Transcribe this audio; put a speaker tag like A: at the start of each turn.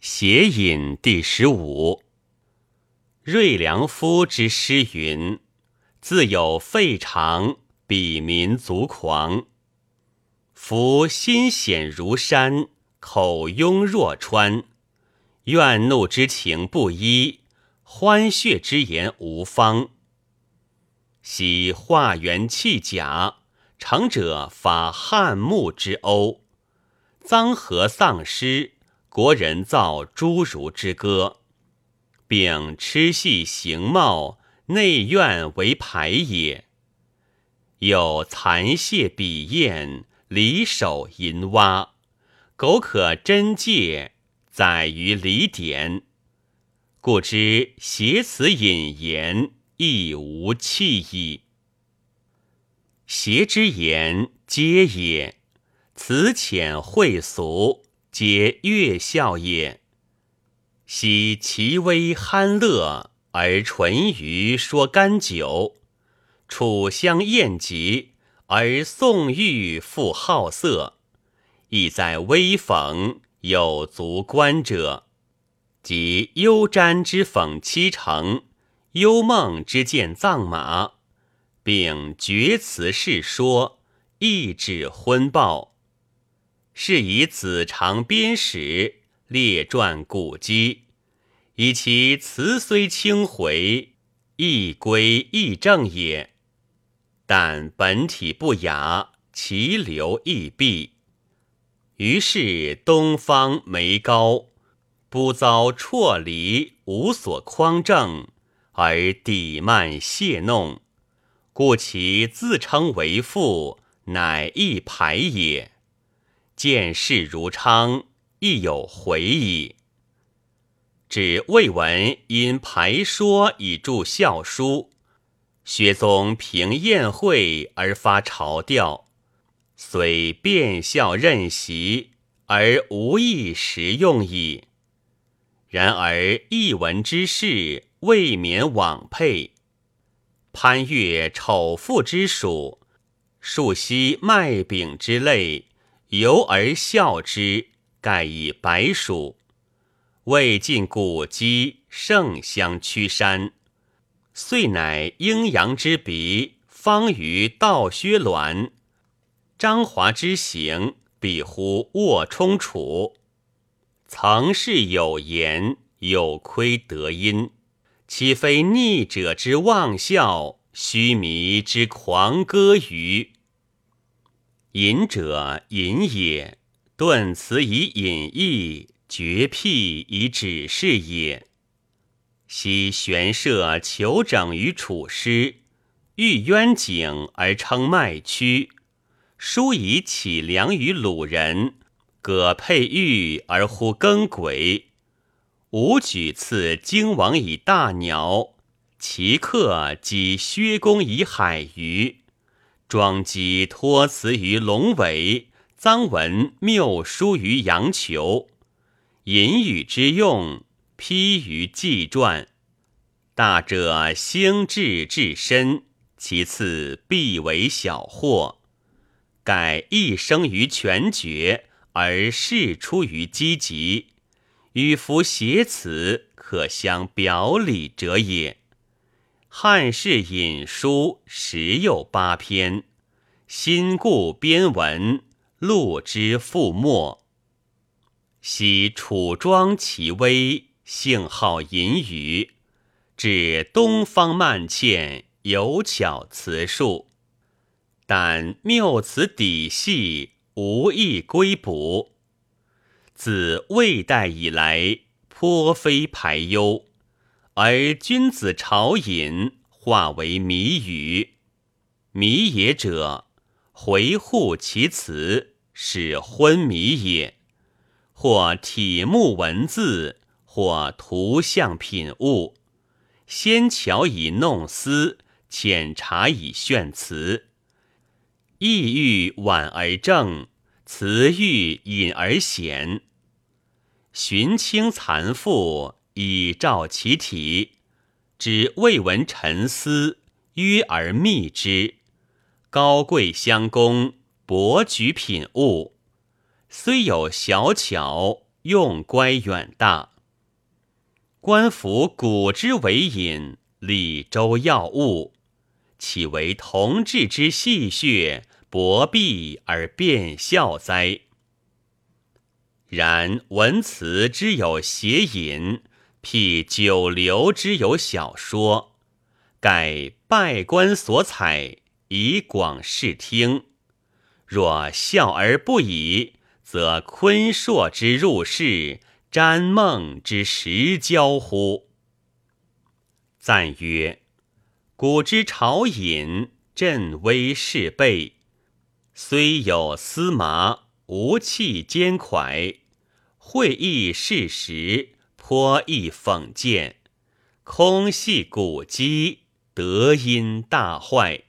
A: 写引第十五。瑞良夫之诗云：“自有肺肠，比民族狂。夫心险如山，口庸若川。怨怒之情不一，欢谑之言无方。喜化元弃甲，成者发汉木之欧，臧和丧失。”国人造诸儒之歌，并痴系形貌，内怨为排也。有残屑笔砚，离手银蛙，苟可真借，载于礼典。故知写此引言，亦无弃矣。邪之言，皆也。此浅晦俗。皆乐笑也。昔其微酣乐，而淳于说甘酒；楚相宴集，而宋玉复好色。亦在微讽有足观者，即幽瞻之讽七成，幽梦之见藏马，并绝词世说，意指昏暴。是以子长编史，列传古籍，以其词虽轻回，亦归亦正也。但本体不雅，其流亦弊。于是东方眉高，不遭辍离，无所匡正，而抵慢谢弄，故其自称为父，乃一排也。见事如昌，亦有回矣。指魏文因排说以著孝书，薛宗凭宴会而发朝调，虽变孝任席，而无益实用矣。然而一文之事，未免枉配。潘岳丑妇之属，树兮麦饼之类。游而笑之，盖以白鼠；未尽古迹，圣相屈山。遂乃阴阳之鼻，方于道薛鸾。张华之行，比乎卧冲楚。曾是有言，有亏得因，岂非逆者之妄笑，虚弥之狂歌于？隐者隐也，顿词以隐逸，绝辟以指示也。昔玄设求整于楚师，遇渊景而称麦曲；书以乞粮于鲁人，葛佩玉而呼更轨。吾举赐荆王以大鸟，其客击薛公以海鱼。庄姬托辞于龙尾，臧文谬书于阳裘。隐语之用，批于纪传。大者兴志至深，其次必为小祸。盖一生于全绝，而事出于积极，与夫写此可相表里者也。汉氏引书十有八篇，新故编文，录之覆没。昔楚庄其微，性好隐语，指东方曼倩，有巧辞术。但谬词底细，无意归补。自魏代以来，颇非排忧。而君子朝饮，化为谜语。谜也者，回护其辞，使昏迷也；或体目文字，或图像品物，先巧以弄思，浅察以炫辞。意欲婉而正，词欲隐而显。寻清残复。以照其体，指未闻沉思，约而密之。高贵相公，博举品物，虽有小巧，用乖远大。官府古之为引，礼周要务，岂为同治之戏谑，薄弊而变效哉？然文辞之有邪隐，辟九流之有小说，盖拜官所采，以广视听。若笑而不已，则坤硕之入世。瞻梦之实交乎？赞曰：古之朝饮，振威势备，虽有司马，无弃兼蒯；会意事实，颇易讽谏，空系古机，德音大坏。